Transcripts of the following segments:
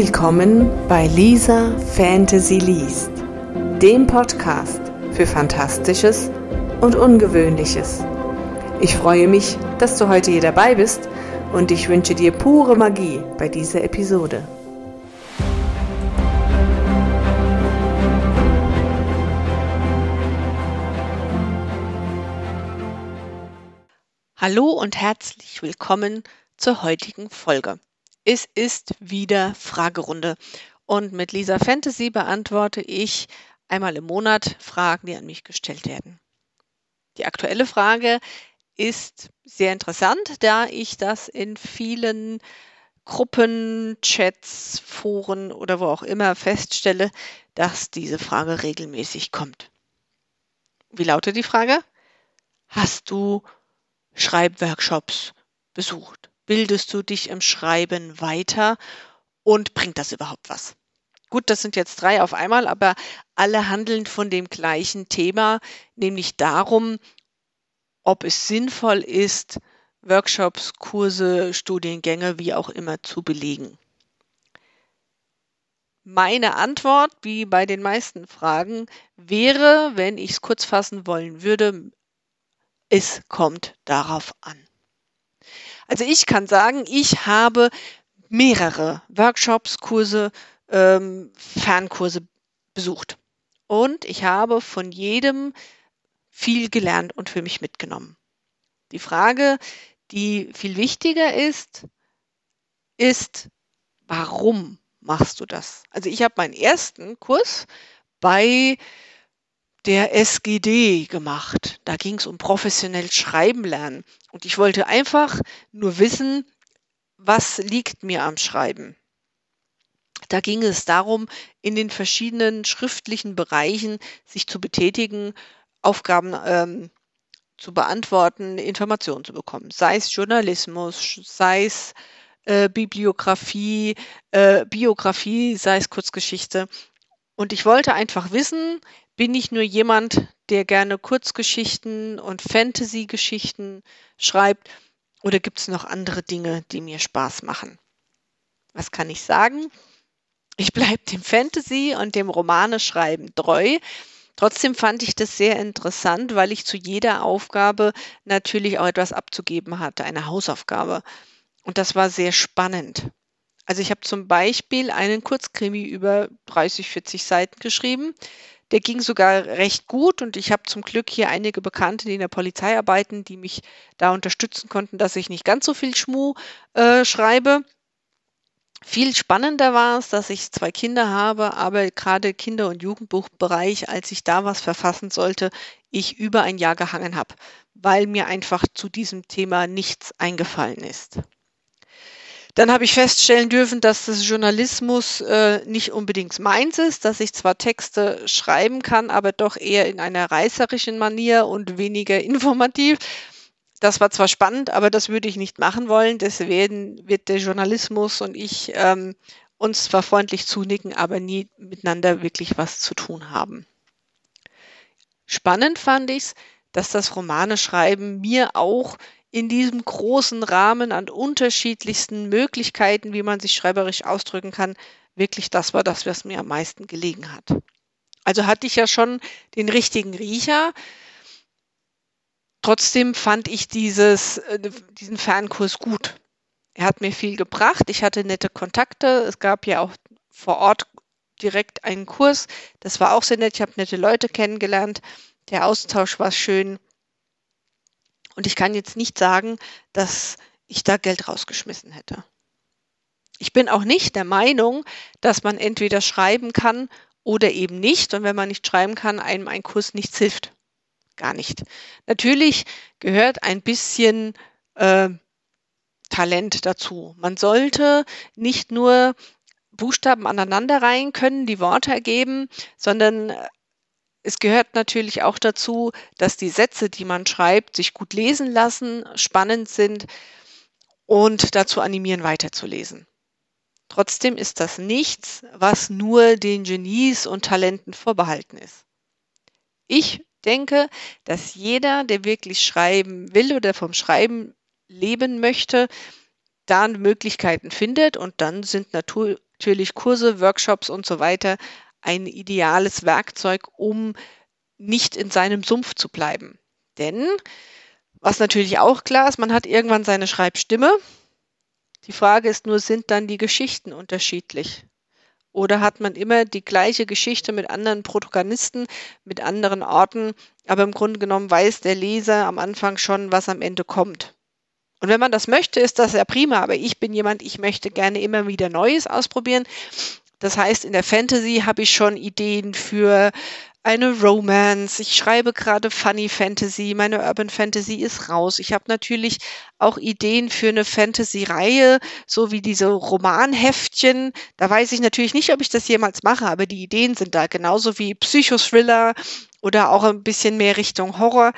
Willkommen bei Lisa Fantasy Liest, dem Podcast für Fantastisches und Ungewöhnliches. Ich freue mich, dass du heute hier dabei bist und ich wünsche dir pure Magie bei dieser Episode. Hallo und herzlich willkommen zur heutigen Folge. Es ist wieder Fragerunde und mit Lisa Fantasy beantworte ich einmal im Monat Fragen, die an mich gestellt werden. Die aktuelle Frage ist sehr interessant, da ich das in vielen Gruppen, Chats, Foren oder wo auch immer feststelle, dass diese Frage regelmäßig kommt. Wie lautet die Frage? Hast du Schreibworkshops besucht? Bildest du dich im Schreiben weiter und bringt das überhaupt was? Gut, das sind jetzt drei auf einmal, aber alle handeln von dem gleichen Thema, nämlich darum, ob es sinnvoll ist, Workshops, Kurse, Studiengänge, wie auch immer zu belegen. Meine Antwort, wie bei den meisten Fragen, wäre, wenn ich es kurz fassen wollen würde, es kommt darauf an. Also ich kann sagen, ich habe mehrere Workshops, Kurse, ähm, Fernkurse besucht. Und ich habe von jedem viel gelernt und für mich mitgenommen. Die Frage, die viel wichtiger ist, ist, warum machst du das? Also ich habe meinen ersten Kurs bei der SGD gemacht. Da ging es um professionell Schreiben lernen. Und ich wollte einfach nur wissen, was liegt mir am Schreiben. Da ging es darum, in den verschiedenen schriftlichen Bereichen sich zu betätigen, Aufgaben ähm, zu beantworten, Informationen zu bekommen. Sei es Journalismus, sei es äh, Bibliografie, äh, Biografie, sei es Kurzgeschichte. Und ich wollte einfach wissen, bin ich nur jemand, der gerne Kurzgeschichten und Fantasy-Geschichten schreibt oder gibt es noch andere Dinge, die mir Spaß machen? Was kann ich sagen? Ich bleibe dem Fantasy und dem Romane-Schreiben treu. Trotzdem fand ich das sehr interessant, weil ich zu jeder Aufgabe natürlich auch etwas abzugeben hatte, eine Hausaufgabe. Und das war sehr spannend. Also ich habe zum Beispiel einen Kurzkrimi über 30, 40 Seiten geschrieben. Der ging sogar recht gut und ich habe zum Glück hier einige Bekannte, die in der Polizei arbeiten, die mich da unterstützen konnten, dass ich nicht ganz so viel Schmu äh, schreibe. Viel spannender war es, dass ich zwei Kinder habe, aber gerade Kinder- und Jugendbuchbereich, als ich da was verfassen sollte, ich über ein Jahr gehangen habe, weil mir einfach zu diesem Thema nichts eingefallen ist. Dann habe ich feststellen dürfen, dass das Journalismus äh, nicht unbedingt meins ist, dass ich zwar Texte schreiben kann, aber doch eher in einer reißerischen Manier und weniger informativ. Das war zwar spannend, aber das würde ich nicht machen wollen. Deswegen wird der Journalismus und ich ähm, uns zwar freundlich zunicken, aber nie miteinander wirklich was zu tun haben. Spannend fand ich es, dass das Romane schreiben mir auch in diesem großen Rahmen an unterschiedlichsten Möglichkeiten, wie man sich schreiberisch ausdrücken kann, wirklich das war das, was mir am meisten gelegen hat. Also hatte ich ja schon den richtigen Riecher. Trotzdem fand ich dieses, äh, diesen Fernkurs gut. Er hat mir viel gebracht. Ich hatte nette Kontakte. Es gab ja auch vor Ort direkt einen Kurs. Das war auch sehr nett. Ich habe nette Leute kennengelernt. Der Austausch war schön. Und ich kann jetzt nicht sagen, dass ich da Geld rausgeschmissen hätte. Ich bin auch nicht der Meinung, dass man entweder schreiben kann oder eben nicht. Und wenn man nicht schreiben kann, einem ein Kurs nichts hilft. Gar nicht. Natürlich gehört ein bisschen äh, Talent dazu. Man sollte nicht nur Buchstaben aneinander reihen können, die Worte ergeben, sondern es gehört natürlich auch dazu, dass die Sätze, die man schreibt, sich gut lesen lassen, spannend sind und dazu animieren, weiterzulesen. Trotzdem ist das nichts, was nur den Genies und Talenten vorbehalten ist. Ich denke, dass jeder, der wirklich schreiben will oder vom Schreiben leben möchte, da Möglichkeiten findet und dann sind natürlich Kurse, Workshops und so weiter ein ideales Werkzeug, um nicht in seinem Sumpf zu bleiben. Denn, was natürlich auch klar ist, man hat irgendwann seine Schreibstimme. Die Frage ist nur, sind dann die Geschichten unterschiedlich? Oder hat man immer die gleiche Geschichte mit anderen Protagonisten, mit anderen Orten, aber im Grunde genommen weiß der Leser am Anfang schon, was am Ende kommt. Und wenn man das möchte, ist das ja prima, aber ich bin jemand, ich möchte gerne immer wieder Neues ausprobieren. Das heißt, in der Fantasy habe ich schon Ideen für eine Romance. Ich schreibe gerade Funny Fantasy. Meine Urban Fantasy ist raus. Ich habe natürlich auch Ideen für eine Fantasy-Reihe, so wie diese Romanheftchen. Da weiß ich natürlich nicht, ob ich das jemals mache, aber die Ideen sind da. Genauso wie Psychothriller oder auch ein bisschen mehr Richtung Horror.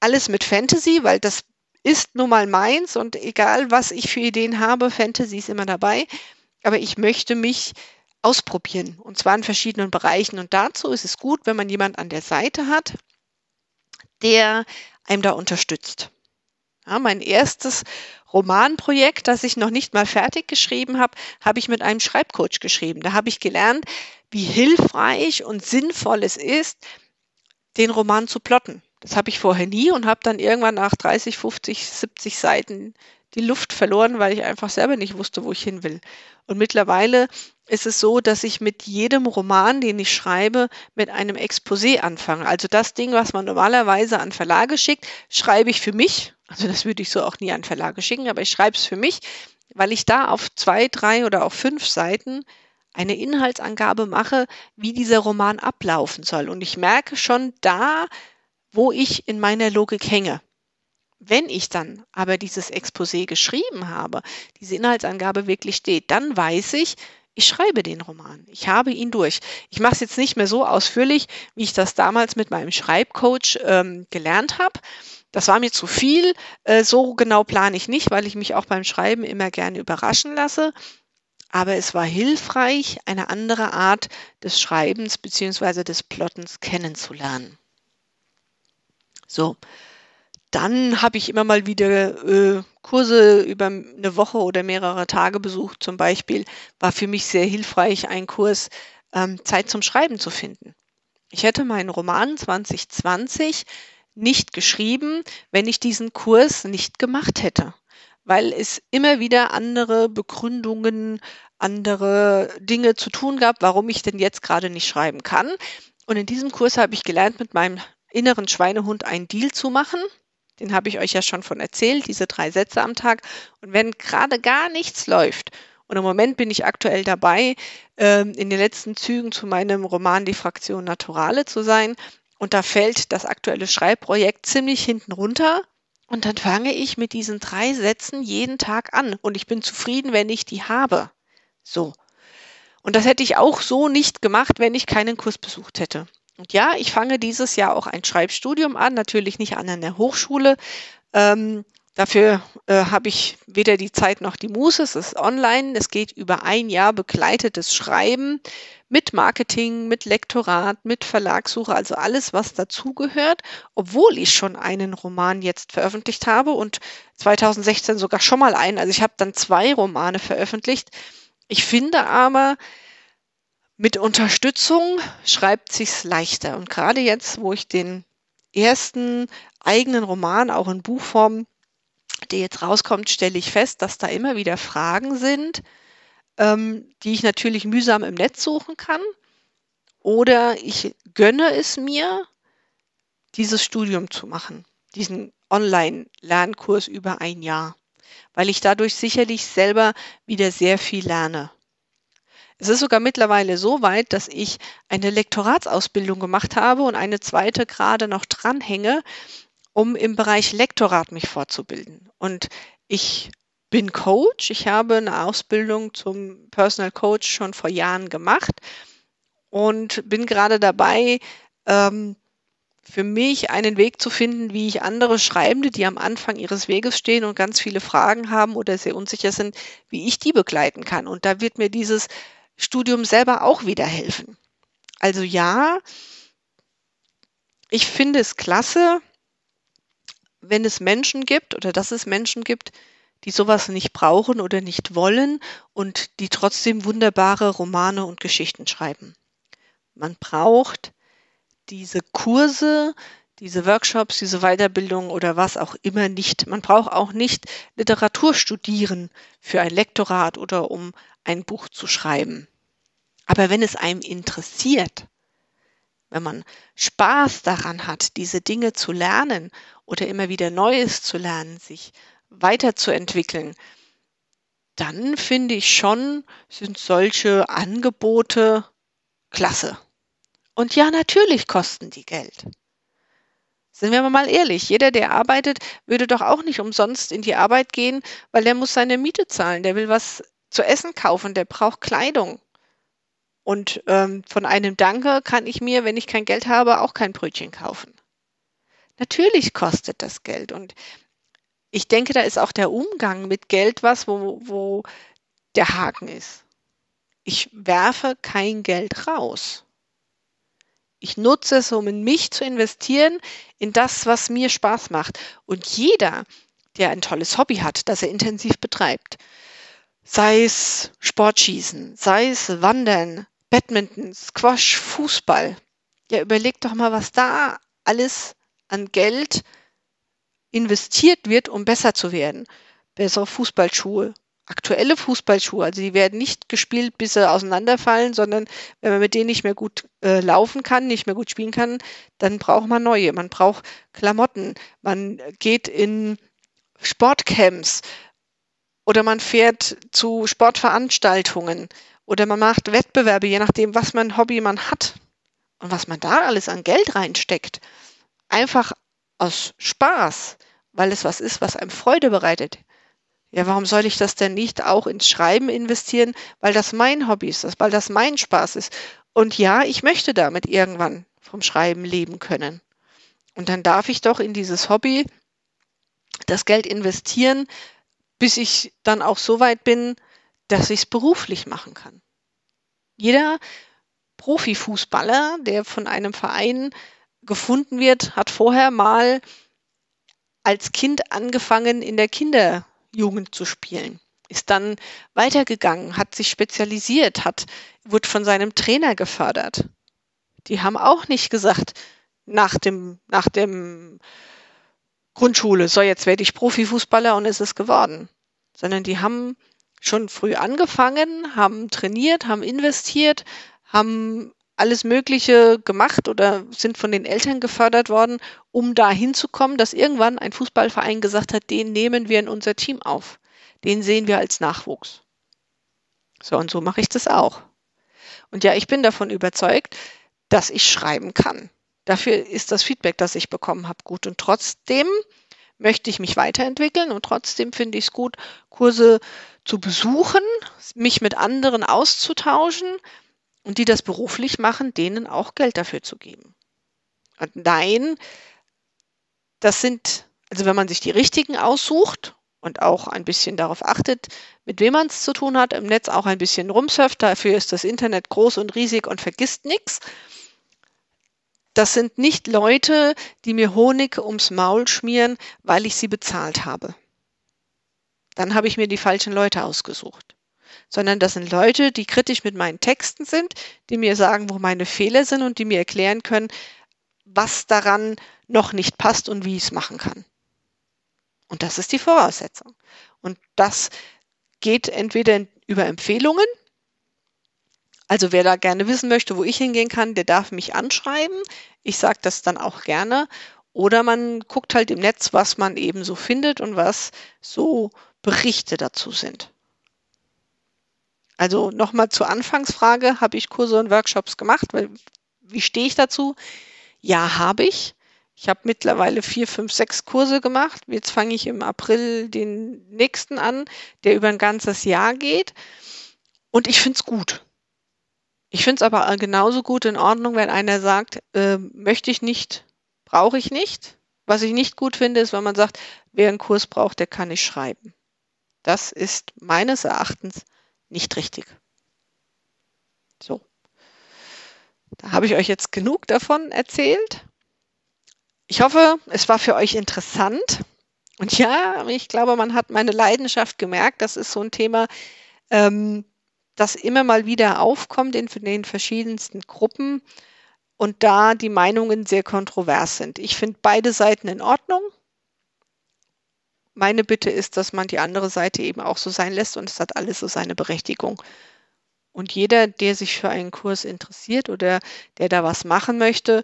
Alles mit Fantasy, weil das ist nun mal meins und egal was ich für Ideen habe, Fantasy ist immer dabei. Aber ich möchte mich ausprobieren und zwar in verschiedenen Bereichen. Und dazu ist es gut, wenn man jemand an der Seite hat, der einem da unterstützt. Ja, mein erstes Romanprojekt, das ich noch nicht mal fertig geschrieben habe, habe ich mit einem Schreibcoach geschrieben. Da habe ich gelernt, wie hilfreich und sinnvoll es ist, den Roman zu plotten. Das habe ich vorher nie und habe dann irgendwann nach 30, 50, 70 Seiten die Luft verloren, weil ich einfach selber nicht wusste, wo ich hin will. Und mittlerweile ist es so, dass ich mit jedem Roman, den ich schreibe, mit einem Exposé anfange. Also das Ding, was man normalerweise an Verlage schickt, schreibe ich für mich. Also das würde ich so auch nie an Verlage schicken, aber ich schreibe es für mich, weil ich da auf zwei, drei oder auf fünf Seiten eine Inhaltsangabe mache, wie dieser Roman ablaufen soll. Und ich merke schon da, wo ich in meiner Logik hänge. Wenn ich dann aber dieses Exposé geschrieben habe, diese Inhaltsangabe wirklich steht, dann weiß ich, ich schreibe den Roman. Ich habe ihn durch. Ich mache es jetzt nicht mehr so ausführlich, wie ich das damals mit meinem Schreibcoach ähm, gelernt habe. Das war mir zu viel. Äh, so genau plane ich nicht, weil ich mich auch beim Schreiben immer gerne überraschen lasse. Aber es war hilfreich, eine andere Art des Schreibens bzw. des Plottens kennenzulernen. So, dann habe ich immer mal wieder äh, Kurse über eine Woche oder mehrere Tage besucht. Zum Beispiel war für mich sehr hilfreich ein Kurs ähm, Zeit zum Schreiben zu finden. Ich hätte meinen Roman 2020 nicht geschrieben, wenn ich diesen Kurs nicht gemacht hätte, weil es immer wieder andere Begründungen, andere Dinge zu tun gab, warum ich denn jetzt gerade nicht schreiben kann. Und in diesem Kurs habe ich gelernt, mit meinem inneren Schweinehund einen Deal zu machen. Den habe ich euch ja schon von erzählt, diese drei Sätze am Tag. Und wenn gerade gar nichts läuft, und im Moment bin ich aktuell dabei, ähm, in den letzten Zügen zu meinem Roman Die Fraktion Naturale zu sein. Und da fällt das aktuelle Schreibprojekt ziemlich hinten runter. Und dann fange ich mit diesen drei Sätzen jeden Tag an. Und ich bin zufrieden, wenn ich die habe. So. Und das hätte ich auch so nicht gemacht, wenn ich keinen Kurs besucht hätte. Und ja, ich fange dieses Jahr auch ein Schreibstudium an, natürlich nicht an einer Hochschule. Ähm, dafür äh, habe ich weder die Zeit noch die Muße. Es ist online. Es geht über ein Jahr begleitetes Schreiben mit Marketing, mit Lektorat, mit Verlagssuche, also alles, was dazugehört, obwohl ich schon einen Roman jetzt veröffentlicht habe und 2016 sogar schon mal einen. Also ich habe dann zwei Romane veröffentlicht. Ich finde aber, mit Unterstützung schreibt sich's leichter. Und gerade jetzt, wo ich den ersten eigenen Roman auch in Buchform, der jetzt rauskommt, stelle ich fest, dass da immer wieder Fragen sind, ähm, die ich natürlich mühsam im Netz suchen kann. Oder ich gönne es mir, dieses Studium zu machen, diesen Online-Lernkurs über ein Jahr, weil ich dadurch sicherlich selber wieder sehr viel lerne. Es ist sogar mittlerweile so weit, dass ich eine Lektoratsausbildung gemacht habe und eine zweite gerade noch dranhänge, um im Bereich Lektorat mich fortzubilden. Und ich bin Coach. Ich habe eine Ausbildung zum Personal Coach schon vor Jahren gemacht und bin gerade dabei, ähm, für mich einen Weg zu finden, wie ich andere Schreibende, die am Anfang ihres Weges stehen und ganz viele Fragen haben oder sehr unsicher sind, wie ich die begleiten kann. Und da wird mir dieses Studium selber auch wieder helfen. Also ja, ich finde es klasse, wenn es Menschen gibt oder dass es Menschen gibt, die sowas nicht brauchen oder nicht wollen und die trotzdem wunderbare Romane und Geschichten schreiben. Man braucht diese Kurse, diese Workshops, diese Weiterbildung oder was auch immer nicht. Man braucht auch nicht Literatur studieren für ein Lektorat oder um ein Buch zu schreiben. Aber wenn es einem interessiert, wenn man Spaß daran hat, diese Dinge zu lernen oder immer wieder Neues zu lernen, sich weiterzuentwickeln, dann finde ich schon, sind solche Angebote klasse. Und ja, natürlich kosten die Geld. Sind wir mal ehrlich, jeder, der arbeitet, würde doch auch nicht umsonst in die Arbeit gehen, weil der muss seine Miete zahlen, der will was zu essen kaufen, der braucht Kleidung. Und ähm, von einem Danke kann ich mir, wenn ich kein Geld habe, auch kein Brötchen kaufen. Natürlich kostet das Geld. Und ich denke, da ist auch der Umgang mit Geld was, wo, wo der Haken ist. Ich werfe kein Geld raus. Ich nutze es, um in mich zu investieren, in das, was mir Spaß macht. Und jeder, der ein tolles Hobby hat, das er intensiv betreibt, sei es Sportschießen, sei es Wandern, Badminton, Squash, Fußball, ja, überleg doch mal, was da alles an Geld investiert wird, um besser zu werden. Bessere Fußballschuhe, aktuelle Fußballschuhe. Also die werden nicht gespielt, bis sie auseinanderfallen, sondern wenn man mit denen nicht mehr gut äh, laufen kann, nicht mehr gut spielen kann, dann braucht man neue. Man braucht Klamotten. Man geht in Sportcamps oder man fährt zu Sportveranstaltungen oder man macht Wettbewerbe, je nachdem, was man Hobby man hat und was man da alles an Geld reinsteckt. Einfach aus Spaß, weil es was ist, was einem Freude bereitet. Ja, warum soll ich das denn nicht auch ins Schreiben investieren, weil das mein Hobby ist, weil das mein Spaß ist. Und ja, ich möchte damit irgendwann vom Schreiben leben können. Und dann darf ich doch in dieses Hobby das Geld investieren, bis ich dann auch so weit bin, dass ich es beruflich machen kann. Jeder Profifußballer, der von einem Verein gefunden wird, hat vorher mal als Kind angefangen, in der Kinder Jugend zu spielen. Ist dann weitergegangen, hat sich spezialisiert, hat, wurde von seinem Trainer gefördert. Die haben auch nicht gesagt, nach dem, nach dem Grundschule, so jetzt werde ich Profifußballer und ist es geworden. Sondern die haben schon früh angefangen, haben trainiert, haben investiert, haben alles Mögliche gemacht oder sind von den Eltern gefördert worden, um da hinzukommen, dass irgendwann ein Fußballverein gesagt hat, den nehmen wir in unser Team auf. Den sehen wir als Nachwuchs. So, und so mache ich das auch. Und ja, ich bin davon überzeugt, dass ich schreiben kann. Dafür ist das Feedback, das ich bekommen habe, gut. Und trotzdem möchte ich mich weiterentwickeln und trotzdem finde ich es gut, Kurse zu besuchen, mich mit anderen auszutauschen, und die das beruflich machen, denen auch Geld dafür zu geben. Und nein, das sind, also wenn man sich die richtigen aussucht und auch ein bisschen darauf achtet, mit wem man es zu tun hat, im Netz auch ein bisschen rumsurft, dafür ist das Internet groß und riesig und vergisst nichts. Das sind nicht Leute, die mir Honig ums Maul schmieren, weil ich sie bezahlt habe. Dann habe ich mir die falschen Leute ausgesucht sondern das sind Leute, die kritisch mit meinen Texten sind, die mir sagen, wo meine Fehler sind und die mir erklären können, was daran noch nicht passt und wie ich es machen kann. Und das ist die Voraussetzung. Und das geht entweder über Empfehlungen, also wer da gerne wissen möchte, wo ich hingehen kann, der darf mich anschreiben. Ich sage das dann auch gerne. Oder man guckt halt im Netz, was man eben so findet und was so Berichte dazu sind. Also nochmal zur Anfangsfrage, habe ich Kurse und Workshops gemacht? Wie stehe ich dazu? Ja, habe ich. Ich habe mittlerweile vier, fünf, sechs Kurse gemacht. Jetzt fange ich im April den nächsten an, der über ein ganzes Jahr geht. Und ich finde es gut. Ich finde es aber genauso gut in Ordnung, wenn einer sagt, äh, möchte ich nicht, brauche ich nicht. Was ich nicht gut finde, ist, wenn man sagt, wer einen Kurs braucht, der kann nicht schreiben. Das ist meines Erachtens nicht richtig. So. Da habe ich euch jetzt genug davon erzählt. Ich hoffe, es war für euch interessant Und ja, ich glaube, man hat meine Leidenschaft gemerkt. Das ist so ein Thema, ähm, das immer mal wieder aufkommt in den verschiedensten Gruppen und da die Meinungen sehr kontrovers sind. Ich finde beide Seiten in Ordnung. Meine Bitte ist, dass man die andere Seite eben auch so sein lässt und es hat alles so seine Berechtigung. Und jeder, der sich für einen Kurs interessiert oder der da was machen möchte,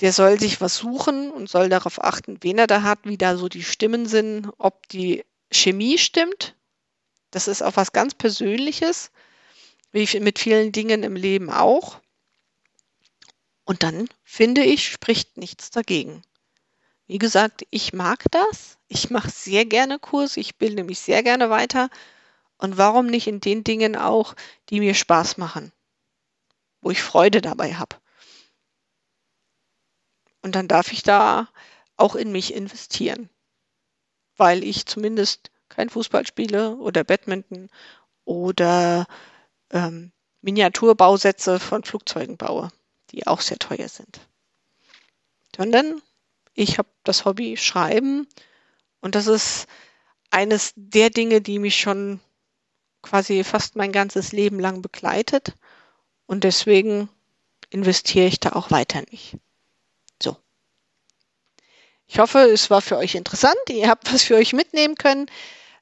der soll sich was suchen und soll darauf achten, wen er da hat, wie da so die Stimmen sind, ob die Chemie stimmt. Das ist auch was ganz Persönliches, wie mit vielen Dingen im Leben auch. Und dann finde ich, spricht nichts dagegen. Wie gesagt, ich mag das. Ich mache sehr gerne Kurs. Ich bilde mich sehr gerne weiter. Und warum nicht in den Dingen auch, die mir Spaß machen, wo ich Freude dabei habe? Und dann darf ich da auch in mich investieren, weil ich zumindest kein Fußball spiele oder Badminton oder ähm, Miniaturbausätze von Flugzeugen baue, die auch sehr teuer sind. Sondern ich habe das Hobby Schreiben und das ist eines der Dinge, die mich schon quasi fast mein ganzes Leben lang begleitet und deswegen investiere ich da auch weiter nicht. So. Ich hoffe, es war für euch interessant. Ihr habt was für euch mitnehmen können.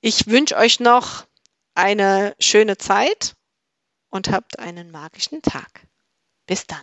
Ich wünsche euch noch eine schöne Zeit und habt einen magischen Tag. Bis dann.